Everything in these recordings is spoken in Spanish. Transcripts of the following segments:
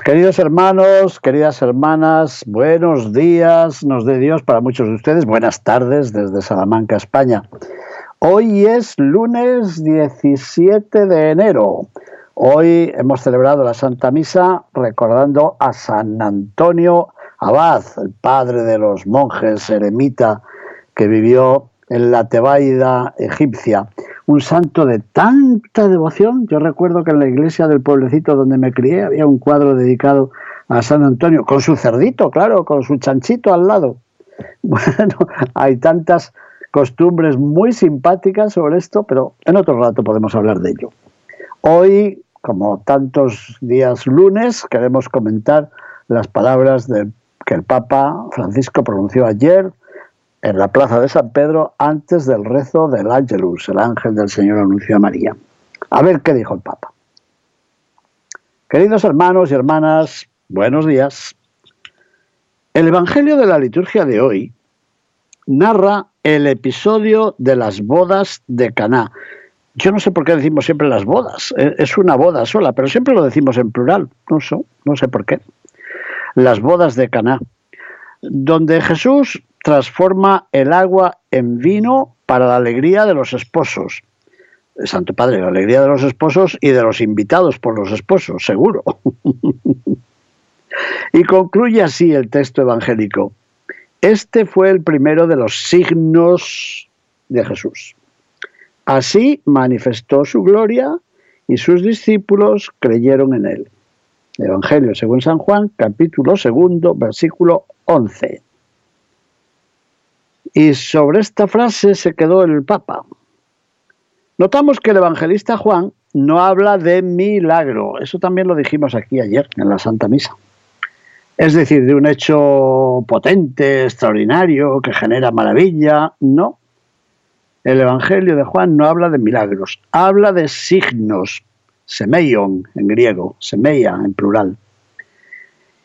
Mis queridos hermanos, queridas hermanas, buenos días, nos dé Dios para muchos de ustedes, buenas tardes desde Salamanca, España. Hoy es lunes 17 de enero. Hoy hemos celebrado la Santa Misa recordando a San Antonio Abad, el padre de los monjes eremita que vivió en la Tebaida egipcia un santo de tanta devoción. Yo recuerdo que en la iglesia del pueblecito donde me crié había un cuadro dedicado a San Antonio, con su cerdito, claro, con su chanchito al lado. Bueno, hay tantas costumbres muy simpáticas sobre esto, pero en otro rato podemos hablar de ello. Hoy, como tantos días lunes, queremos comentar las palabras que el Papa Francisco pronunció ayer en la plaza de San Pedro antes del rezo del Ángelus, el ángel del Señor anunció a María. A ver qué dijo el Papa. Queridos hermanos y hermanas, buenos días. El Evangelio de la liturgia de hoy narra el episodio de las bodas de Caná. Yo no sé por qué decimos siempre las bodas, e, es una boda sola, pero siempre lo decimos en plural, no sé, no sé por qué. Las bodas de Caná, donde Jesús transforma el agua en vino para la alegría de los esposos. Santo Padre, la alegría de los esposos y de los invitados por los esposos, seguro. y concluye así el texto evangélico. Este fue el primero de los signos de Jesús. Así manifestó su gloria y sus discípulos creyeron en él. Evangelio según San Juan, capítulo segundo, versículo 11. Y sobre esta frase se quedó el Papa. Notamos que el evangelista Juan no habla de milagro, eso también lo dijimos aquí ayer en la Santa Misa. Es decir, de un hecho potente, extraordinario, que genera maravilla, no. El Evangelio de Juan no habla de milagros, habla de signos, semeion en griego, semeia en plural.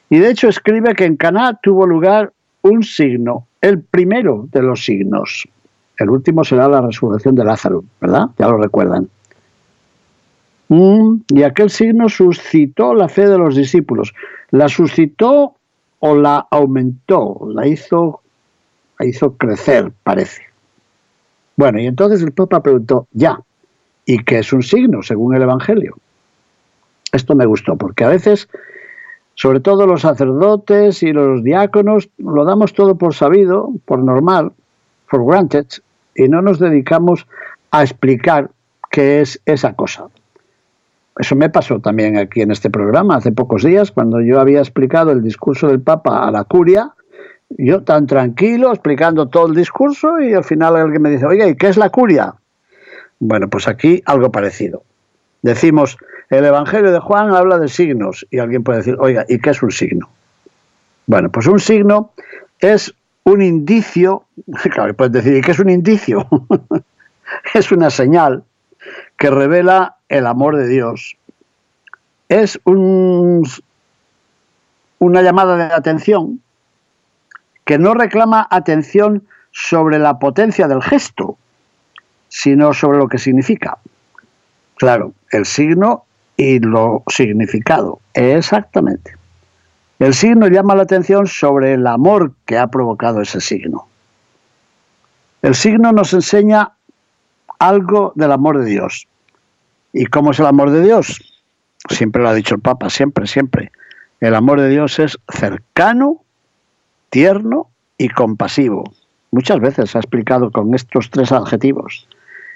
Y de hecho escribe que en Caná tuvo lugar un signo, el primero de los signos. El último será la resurrección de Lázaro, ¿verdad? Ya lo recuerdan. Mm, y aquel signo suscitó la fe de los discípulos. ¿La suscitó o la aumentó? La hizo, la hizo crecer, parece. Bueno, y entonces el Papa preguntó, ya, ¿y qué es un signo según el Evangelio? Esto me gustó, porque a veces sobre todo los sacerdotes y los diáconos, lo damos todo por sabido, por normal, for granted, y no nos dedicamos a explicar qué es esa cosa. Eso me pasó también aquí en este programa hace pocos días, cuando yo había explicado el discurso del Papa a la curia, yo tan tranquilo explicando todo el discurso y al final alguien me dice, oye, ¿y qué es la curia? Bueno, pues aquí algo parecido. Decimos, el Evangelio de Juan habla de signos y alguien puede decir, oiga, ¿y qué es un signo? Bueno, pues un signo es un indicio, claro, puedes decir, ¿y qué es un indicio? es una señal que revela el amor de Dios. Es un, una llamada de atención que no reclama atención sobre la potencia del gesto, sino sobre lo que significa. Claro, el signo y lo significado. Exactamente. El signo llama la atención sobre el amor que ha provocado ese signo. El signo nos enseña algo del amor de Dios. ¿Y cómo es el amor de Dios? Siempre lo ha dicho el Papa, siempre, siempre. El amor de Dios es cercano, tierno y compasivo. Muchas veces ha explicado con estos tres adjetivos.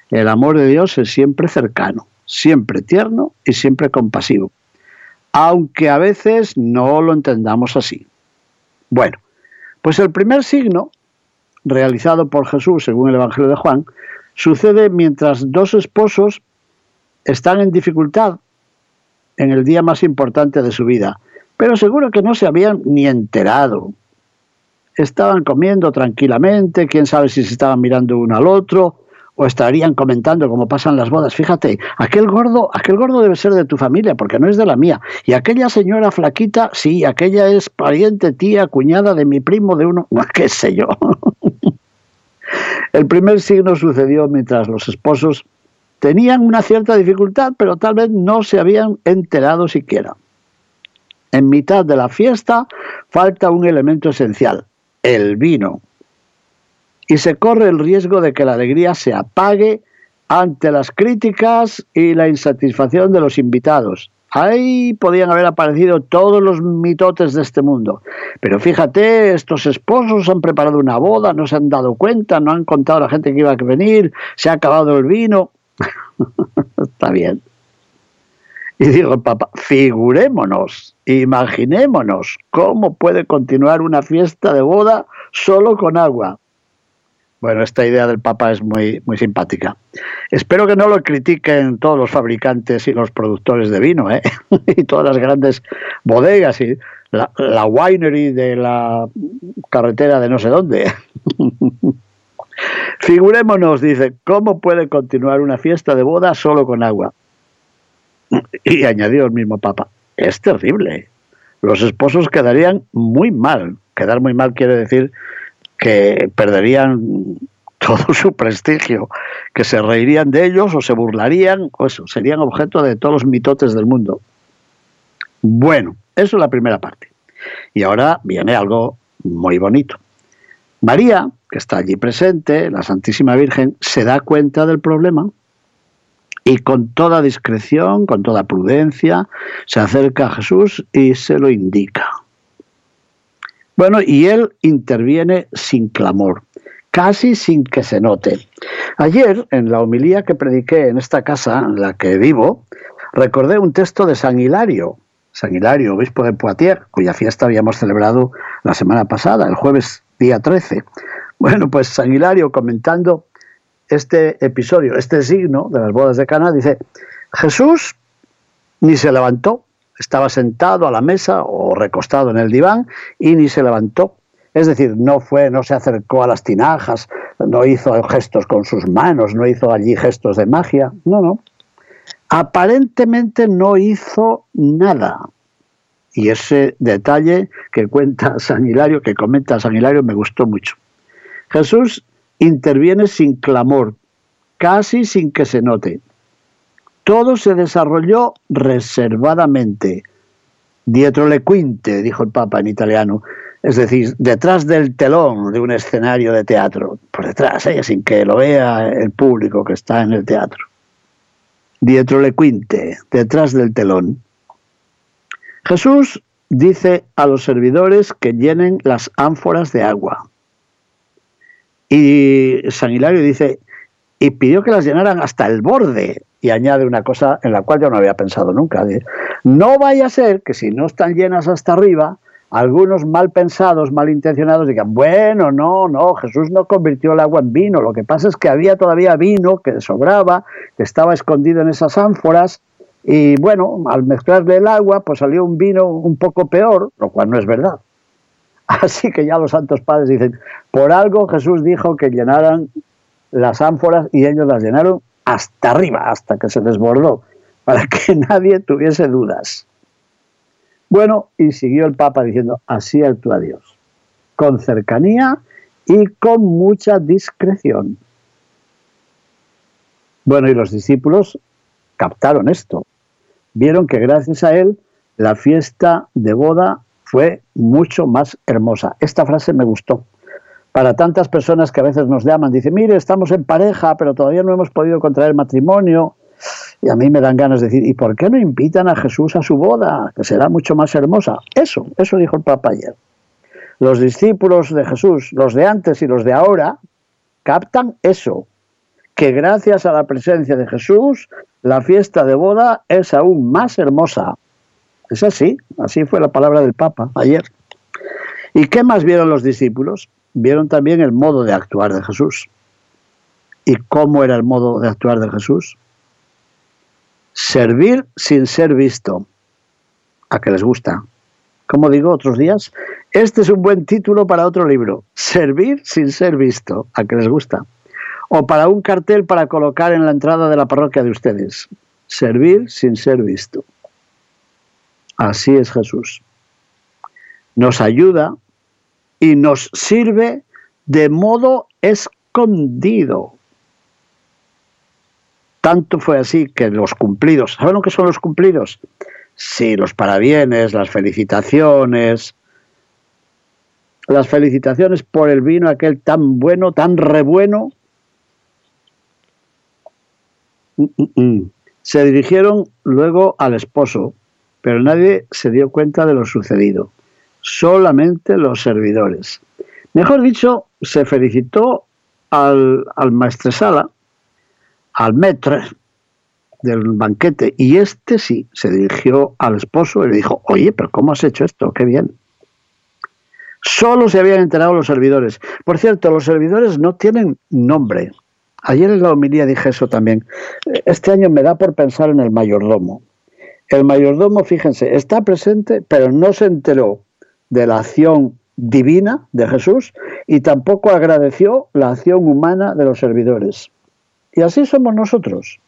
El amor de Dios es siempre cercano, siempre tierno y siempre compasivo, aunque a veces no lo entendamos así. Bueno, pues el primer signo, realizado por Jesús según el Evangelio de Juan, sucede mientras dos esposos están en dificultad en el día más importante de su vida, pero seguro que no se habían ni enterado. Estaban comiendo tranquilamente, quién sabe si se estaban mirando uno al otro, o estarían comentando cómo pasan las bodas. Fíjate, aquel gordo, aquel gordo debe ser de tu familia, porque no es de la mía. Y aquella señora flaquita, sí, aquella es pariente, tía, cuñada de mi primo, de uno, qué sé yo. El primer signo sucedió mientras los esposos tenían una cierta dificultad, pero tal vez no se habían enterado siquiera. En mitad de la fiesta falta un elemento esencial, el vino y se corre el riesgo de que la alegría se apague ante las críticas y la insatisfacción de los invitados. Ahí podían haber aparecido todos los mitotes de este mundo. Pero fíjate, estos esposos han preparado una boda, no se han dado cuenta, no han contado a la gente que iba a venir, se ha acabado el vino. Está bien. Y digo, papá, figurémonos, imaginémonos cómo puede continuar una fiesta de boda solo con agua. Bueno, esta idea del Papa es muy, muy simpática. Espero que no lo critiquen todos los fabricantes y los productores de vino, ¿eh? y todas las grandes bodegas y la, la winery de la carretera de no sé dónde. Figurémonos, dice, ¿cómo puede continuar una fiesta de boda solo con agua? Y añadió el mismo Papa, es terrible. Los esposos quedarían muy mal. Quedar muy mal quiere decir que perderían todo su prestigio, que se reirían de ellos o se burlarían, o eso, serían objeto de todos los mitotes del mundo. Bueno, eso es la primera parte. Y ahora viene algo muy bonito. María, que está allí presente, la Santísima Virgen, se da cuenta del problema y con toda discreción, con toda prudencia, se acerca a Jesús y se lo indica. Bueno, y él interviene sin clamor, casi sin que se note. Ayer, en la homilía que prediqué en esta casa en la que vivo, recordé un texto de San Hilario, San Hilario, obispo de Poitiers, cuya fiesta habíamos celebrado la semana pasada, el jueves día 13. Bueno, pues San Hilario comentando este episodio, este signo de las bodas de Cana, dice, Jesús ni se levantó, estaba sentado a la mesa o recostado en el diván y ni se levantó. Es decir, no fue, no se acercó a las tinajas, no hizo gestos con sus manos, no hizo allí gestos de magia. No, no. Aparentemente no hizo nada. Y ese detalle que cuenta San Hilario, que comenta San Hilario, me gustó mucho. Jesús interviene sin clamor, casi sin que se note. Todo se desarrolló reservadamente. Dietro le quinte, dijo el Papa en italiano, es decir, detrás del telón de un escenario de teatro, por detrás, ¿eh? sin que lo vea el público que está en el teatro. Dietro le quinte, detrás del telón. Jesús dice a los servidores que llenen las ánforas de agua. Y San Hilario dice, y pidió que las llenaran hasta el borde. Y añade una cosa en la cual yo no había pensado nunca. no vaya a ser que si no están llenas hasta arriba, algunos mal pensados, mal intencionados digan, bueno, no, no, Jesús no convirtió el agua en vino, lo que pasa es que había todavía vino que sobraba, que estaba escondido en esas ánforas, y bueno, al mezclarle el agua, pues salió un vino un poco peor, lo cual no es verdad. Así que ya los santos padres dicen, por algo Jesús dijo que llenaran las ánforas y ellos las llenaron hasta arriba, hasta que se desbordó, para que nadie tuviese dudas. Bueno, y siguió el Papa diciendo, así actúa Dios, con cercanía y con mucha discreción. Bueno, y los discípulos captaron esto, vieron que gracias a él la fiesta de boda fue mucho más hermosa. Esta frase me gustó para tantas personas que a veces nos llaman, dicen, mire, estamos en pareja, pero todavía no hemos podido contraer matrimonio. Y a mí me dan ganas de decir, ¿y por qué no invitan a Jesús a su boda, que será mucho más hermosa? Eso, eso dijo el Papa ayer. Los discípulos de Jesús, los de antes y los de ahora, captan eso, que gracias a la presencia de Jesús, la fiesta de boda es aún más hermosa. Es así, así fue la palabra del Papa ayer. ¿Y qué más vieron los discípulos? Vieron también el modo de actuar de Jesús. ¿Y cómo era el modo de actuar de Jesús? Servir sin ser visto. ¿A que les gusta? Como digo otros días, este es un buen título para otro libro. Servir sin ser visto. ¿A que les gusta? O para un cartel para colocar en la entrada de la parroquia de ustedes. Servir sin ser visto. Así es Jesús. Nos ayuda y nos sirve de modo escondido. Tanto fue así que los cumplidos, ¿saben lo que son los cumplidos? Sí, los parabienes, las felicitaciones, las felicitaciones por el vino aquel tan bueno, tan rebueno. Mm, mm, mm. Se dirigieron luego al esposo, pero nadie se dio cuenta de lo sucedido, solamente los servidores. Mejor dicho, se felicitó al, al maestresala, al maître del banquete, y este sí se dirigió al esposo y le dijo, oye, pero ¿cómo has hecho esto? Qué bien. Solo se habían enterado los servidores. Por cierto, los servidores no tienen nombre. Ayer en la homilía dije eso también. Este año me da por pensar en el mayordomo. El mayordomo, fíjense, está presente, pero no se enteró de la acción divina de Jesús y tampoco agradeció la acción humana de los servidores. Y así somos nosotros.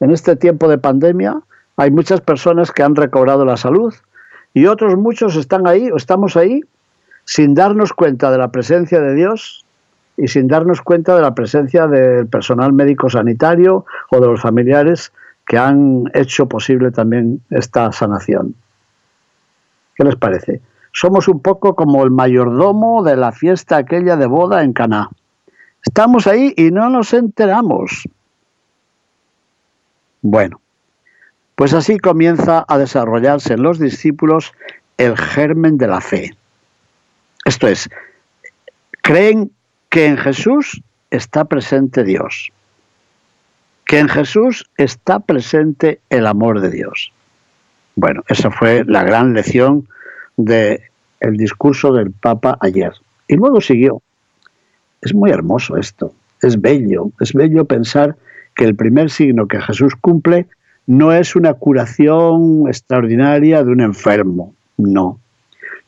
En este tiempo de pandemia hay muchas personas que han recobrado la salud y otros muchos están ahí o estamos ahí sin darnos cuenta de la presencia de Dios y sin darnos cuenta de la presencia del personal médico sanitario o de los familiares que han hecho posible también esta sanación. ¿Qué les parece? Somos un poco como el mayordomo de la fiesta aquella de boda en Caná. Estamos ahí y no nos enteramos. Bueno, pues así comienza a desarrollarse en los discípulos el germen de la fe. Esto es, creen que en Jesús está presente Dios, que en Jesús está presente el amor de Dios. Bueno, esa fue la gran lección del el discurso del Papa ayer. Y luego siguió. Es muy hermoso esto, es bello, es bello pensar que el primer signo que Jesús cumple no es una curación extraordinaria de un enfermo, no.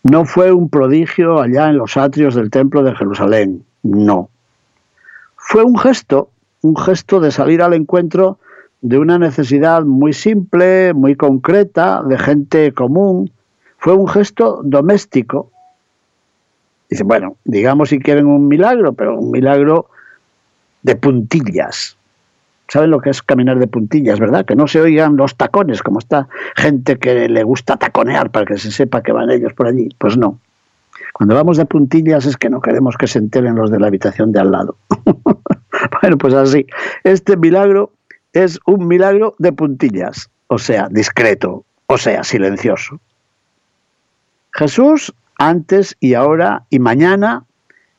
No fue un prodigio allá en los atrios del templo de Jerusalén, no. Fue un gesto, un gesto de salir al encuentro de una necesidad muy simple, muy concreta, de gente común. Fue un gesto doméstico. Dice, bueno, digamos si quieren un milagro, pero un milagro de puntillas, saben lo que es caminar de puntillas, ¿verdad? Que no se oigan los tacones, como está gente que le gusta taconear para que se sepa que van ellos por allí. Pues no. Cuando vamos de puntillas es que no queremos que se enteren los de la habitación de al lado. bueno, pues así. Este milagro es un milagro de puntillas, o sea, discreto, o sea, silencioso. Jesús, antes y ahora y mañana,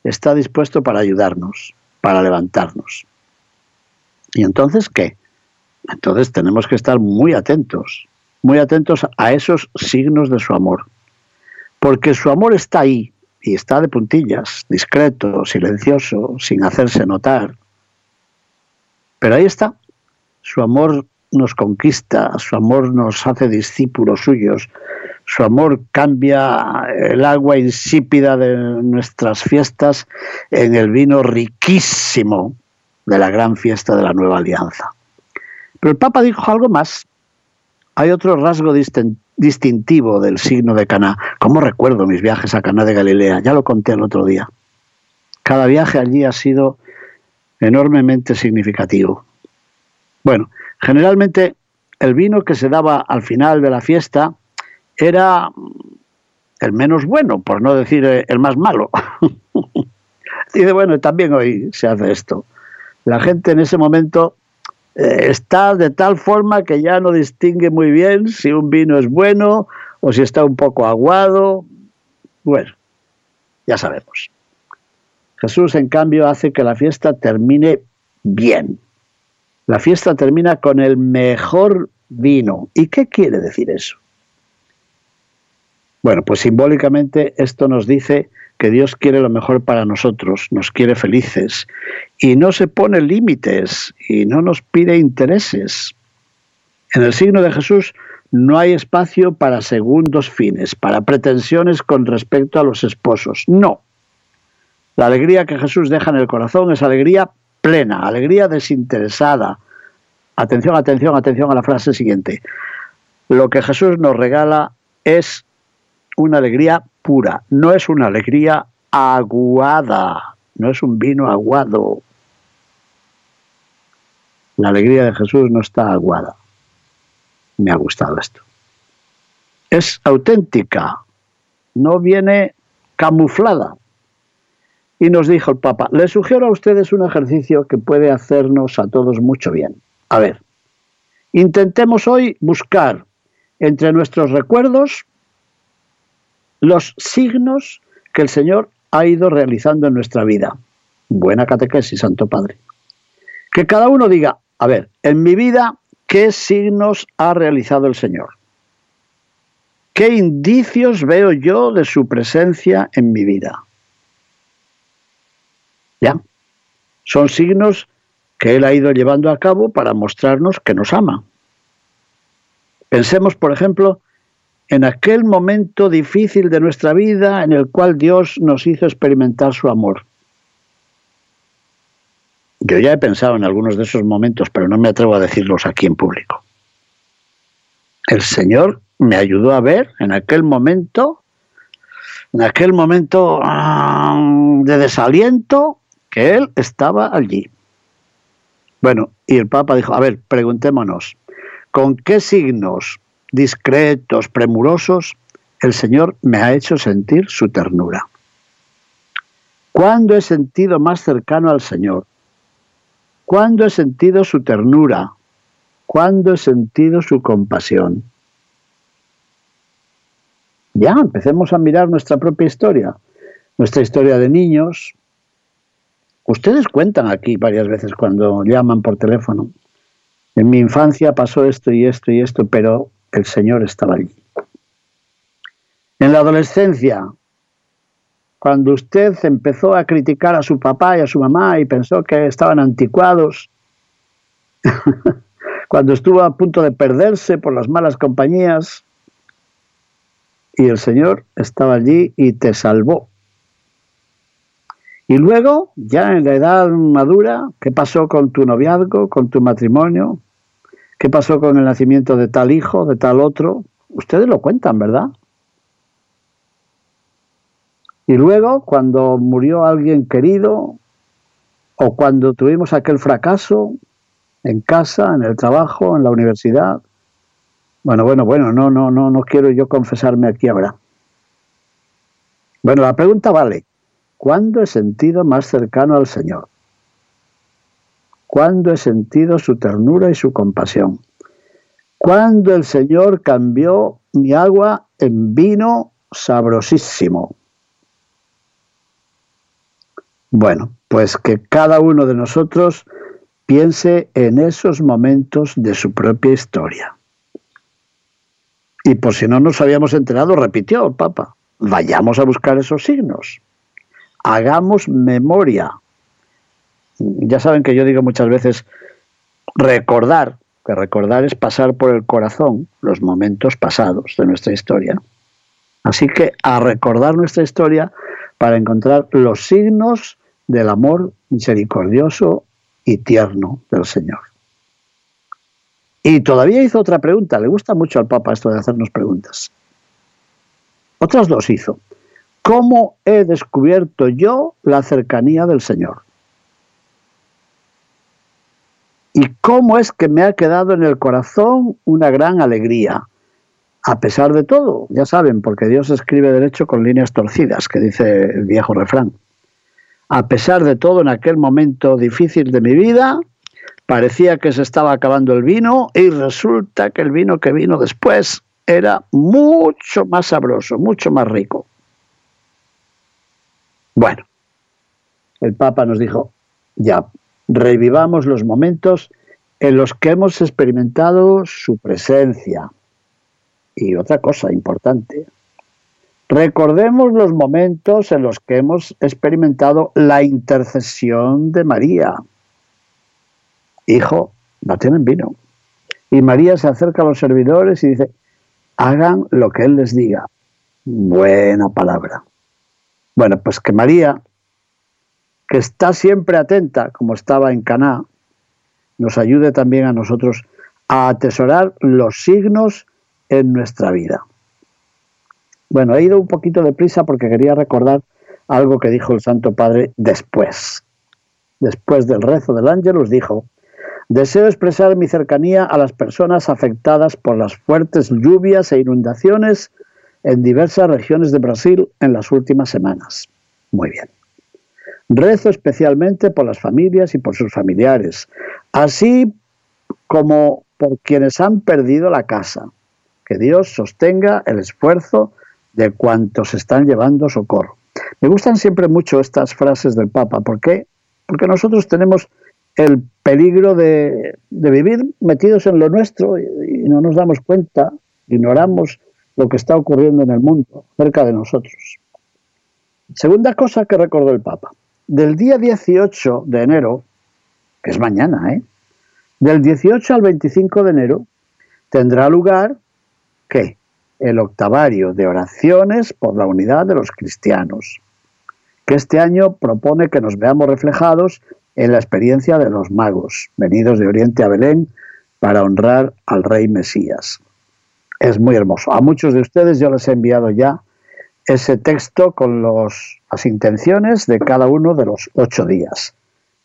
está dispuesto para ayudarnos, para levantarnos. ¿Y entonces qué? Entonces tenemos que estar muy atentos, muy atentos a esos signos de su amor. Porque su amor está ahí y está de puntillas, discreto, silencioso, sin hacerse notar. Pero ahí está. Su amor nos conquista, su amor nos hace discípulos suyos, su amor cambia el agua insípida de nuestras fiestas en el vino riquísimo de la gran fiesta de la nueva alianza. Pero el Papa dijo algo más. Hay otro rasgo distintivo del signo de Caná. ¿Cómo recuerdo mis viajes a Caná de Galilea? Ya lo conté el otro día. Cada viaje allí ha sido enormemente significativo. Bueno, generalmente el vino que se daba al final de la fiesta era el menos bueno, por no decir el más malo. Dice, bueno, también hoy se hace esto la gente en ese momento eh, está de tal forma que ya no distingue muy bien si un vino es bueno o si está un poco aguado. Bueno, ya sabemos. Jesús, en cambio, hace que la fiesta termine bien. La fiesta termina con el mejor vino. ¿Y qué quiere decir eso? Bueno, pues simbólicamente esto nos dice que Dios quiere lo mejor para nosotros, nos quiere felices y no se pone límites y no nos pide intereses. En el signo de Jesús no hay espacio para segundos fines, para pretensiones con respecto a los esposos. No. La alegría que Jesús deja en el corazón es alegría plena, alegría desinteresada. Atención, atención, atención a la frase siguiente. Lo que Jesús nos regala es una alegría pura, no es una alegría aguada, no es un vino aguado. La alegría de Jesús no está aguada. Me ha gustado esto. Es auténtica, no viene camuflada. Y nos dijo el Papa, les sugiero a ustedes un ejercicio que puede hacernos a todos mucho bien. A ver, intentemos hoy buscar entre nuestros recuerdos los signos que el Señor ha ido realizando en nuestra vida. Buena catequesis, Santo Padre. Que cada uno diga, a ver, en mi vida, ¿qué signos ha realizado el Señor? ¿Qué indicios veo yo de su presencia en mi vida? ¿Ya? Son signos que Él ha ido llevando a cabo para mostrarnos que nos ama. Pensemos, por ejemplo, en aquel momento difícil de nuestra vida en el cual Dios nos hizo experimentar su amor. Yo ya he pensado en algunos de esos momentos, pero no me atrevo a decirlos aquí en público. El Señor me ayudó a ver en aquel momento, en aquel momento ah, de desaliento, que Él estaba allí. Bueno, y el Papa dijo, a ver, preguntémonos, ¿con qué signos discretos, premurosos, el Señor me ha hecho sentir su ternura. ¿Cuándo he sentido más cercano al Señor? ¿Cuándo he sentido su ternura? ¿Cuándo he sentido su compasión? Ya, empecemos a mirar nuestra propia historia, nuestra historia de niños. Ustedes cuentan aquí varias veces cuando llaman por teléfono. En mi infancia pasó esto y esto y esto, pero el Señor estaba allí. En la adolescencia, cuando usted empezó a criticar a su papá y a su mamá y pensó que estaban anticuados, cuando estuvo a punto de perderse por las malas compañías, y el Señor estaba allí y te salvó. Y luego, ya en la edad madura, ¿qué pasó con tu noviazgo, con tu matrimonio? ¿Qué pasó con el nacimiento de tal hijo, de tal otro? Ustedes lo cuentan, ¿verdad? Y luego, cuando murió alguien querido, o cuando tuvimos aquel fracaso en casa, en el trabajo, en la universidad. Bueno, bueno, bueno, no, no, no, no quiero yo confesarme aquí ahora. Bueno, la pregunta vale, ¿cuándo he sentido más cercano al Señor? ¿Cuándo he sentido su ternura y su compasión? ¿Cuándo el Señor cambió mi agua en vino sabrosísimo? Bueno, pues que cada uno de nosotros piense en esos momentos de su propia historia. Y por si no nos habíamos enterado, repitió el Papa, vayamos a buscar esos signos, hagamos memoria, ya saben que yo digo muchas veces recordar, que recordar es pasar por el corazón los momentos pasados de nuestra historia. Así que a recordar nuestra historia para encontrar los signos del amor misericordioso y tierno del Señor. Y todavía hizo otra pregunta, le gusta mucho al Papa esto de hacernos preguntas. Otras dos hizo. ¿Cómo he descubierto yo la cercanía del Señor? Y cómo es que me ha quedado en el corazón una gran alegría. A pesar de todo, ya saben, porque Dios escribe derecho con líneas torcidas, que dice el viejo refrán. A pesar de todo, en aquel momento difícil de mi vida, parecía que se estaba acabando el vino y resulta que el vino que vino después era mucho más sabroso, mucho más rico. Bueno, el Papa nos dijo, ya, revivamos los momentos en los que hemos experimentado su presencia. Y otra cosa importante, recordemos los momentos en los que hemos experimentado la intercesión de María. Hijo, no tienen vino. Y María se acerca a los servidores y dice, hagan lo que Él les diga. Buena palabra. Bueno, pues que María, que está siempre atenta, como estaba en Caná, nos ayude también a nosotros a atesorar los signos en nuestra vida. Bueno, he ido un poquito de prisa porque quería recordar algo que dijo el Santo Padre después. Después del rezo del ángel os dijo, deseo expresar mi cercanía a las personas afectadas por las fuertes lluvias e inundaciones en diversas regiones de Brasil en las últimas semanas. Muy bien. Rezo especialmente por las familias y por sus familiares, así como por quienes han perdido la casa. Que Dios sostenga el esfuerzo de cuantos están llevando socorro. Me gustan siempre mucho estas frases del Papa. ¿Por qué? Porque nosotros tenemos el peligro de, vivir metidos en lo nuestro y, y no nos damos cuenta, ignoramos lo que está ocurriendo en el mundo, cerca de nosotros. Segunda cosa que recordó el Papa. Del día 18 de enero, que es mañana, ¿eh? Del 18 al 25 de enero tendrá lugar, ¿qué? el octavario de oraciones por la unidad de los cristianos, que este año propone que nos veamos reflejados en la experiencia de los magos, venidos de Oriente a Belén para honrar al rey Mesías. Es muy hermoso. A muchos de ustedes yo les he enviado ya ese texto con las intenciones de cada uno de los ocho días.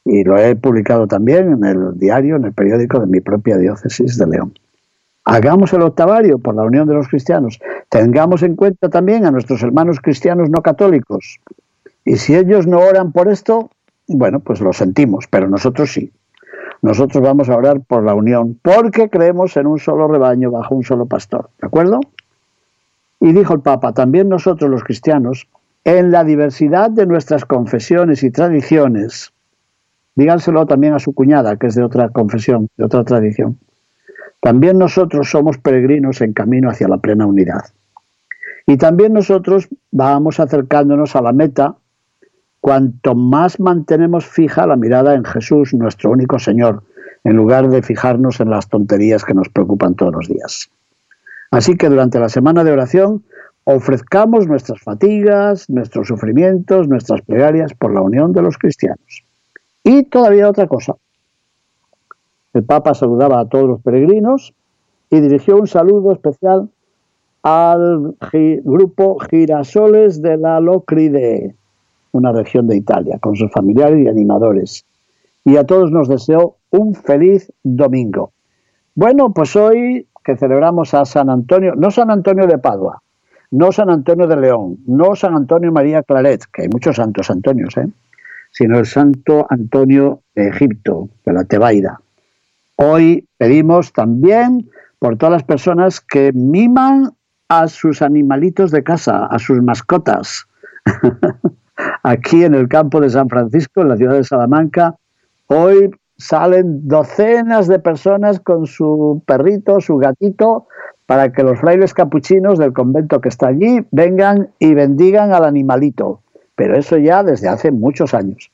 Y lo he publicado también en el diario, en el periódico de mi propia diócesis de León. Hagamos el octavario por la unión de los cristianos. Tengamos en cuenta también a nuestros hermanos cristianos no católicos. Y si ellos no oran por esto, bueno, pues lo sentimos, pero nosotros sí. Nosotros vamos a orar por la unión, porque creemos en un solo rebaño bajo un solo pastor. ¿De acuerdo? Y dijo el Papa, también nosotros los cristianos, en la diversidad de nuestras confesiones y tradiciones, díganselo también a su cuñada, que es de otra confesión, de otra tradición también nosotros somos peregrinos en camino hacia la plena unidad. Y también nosotros vamos acercándonos a la meta cuanto más mantenemos fija la mirada en Jesús, nuestro único Señor, en lugar de fijarnos en las tonterías que nos preocupan todos los días. Así que durante la semana de oración ofrezcamos nuestras fatigas, nuestros sufrimientos, nuestras plegarias por la unión de los cristianos. Y todavía otra cosa, el Papa saludaba a todos los peregrinos y dirigió un saludo especial al grupo Girasoles de la Locride, una región de Italia, con sus familiares y animadores. Y a todos nos deseó un feliz domingo. Bueno, pues hoy que celebramos a San Antonio, no San Antonio de Padua, no San Antonio de León, no San Antonio María Claret, que hay muchos santos Antonios, ¿eh? sino el Santo Antonio de Egipto, de la Tebaida. Hoy pedimos también por todas las personas que miman a sus animalitos de casa, a sus mascotas. Aquí en el campo de San Francisco, en la ciudad de Salamanca, hoy salen docenas de personas con su perrito, su gatito, para que los frailes capuchinos del convento que está allí vengan y bendigan al animalito. Pero eso ya desde hace muchos años.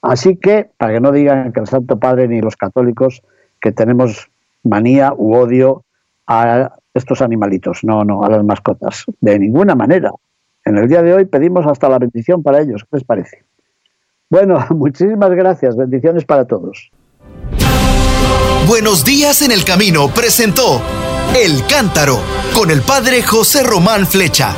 Así que, para que no digan que el Santo Padre ni los católicos que tenemos manía u odio a estos animalitos, no, no, a las mascotas, de ninguna manera. En el día de hoy pedimos hasta la bendición para ellos, ¿qué les parece? Bueno, muchísimas gracias, bendiciones para todos. Buenos días en el camino presentó El Cántaro con el padre José Román Flecha.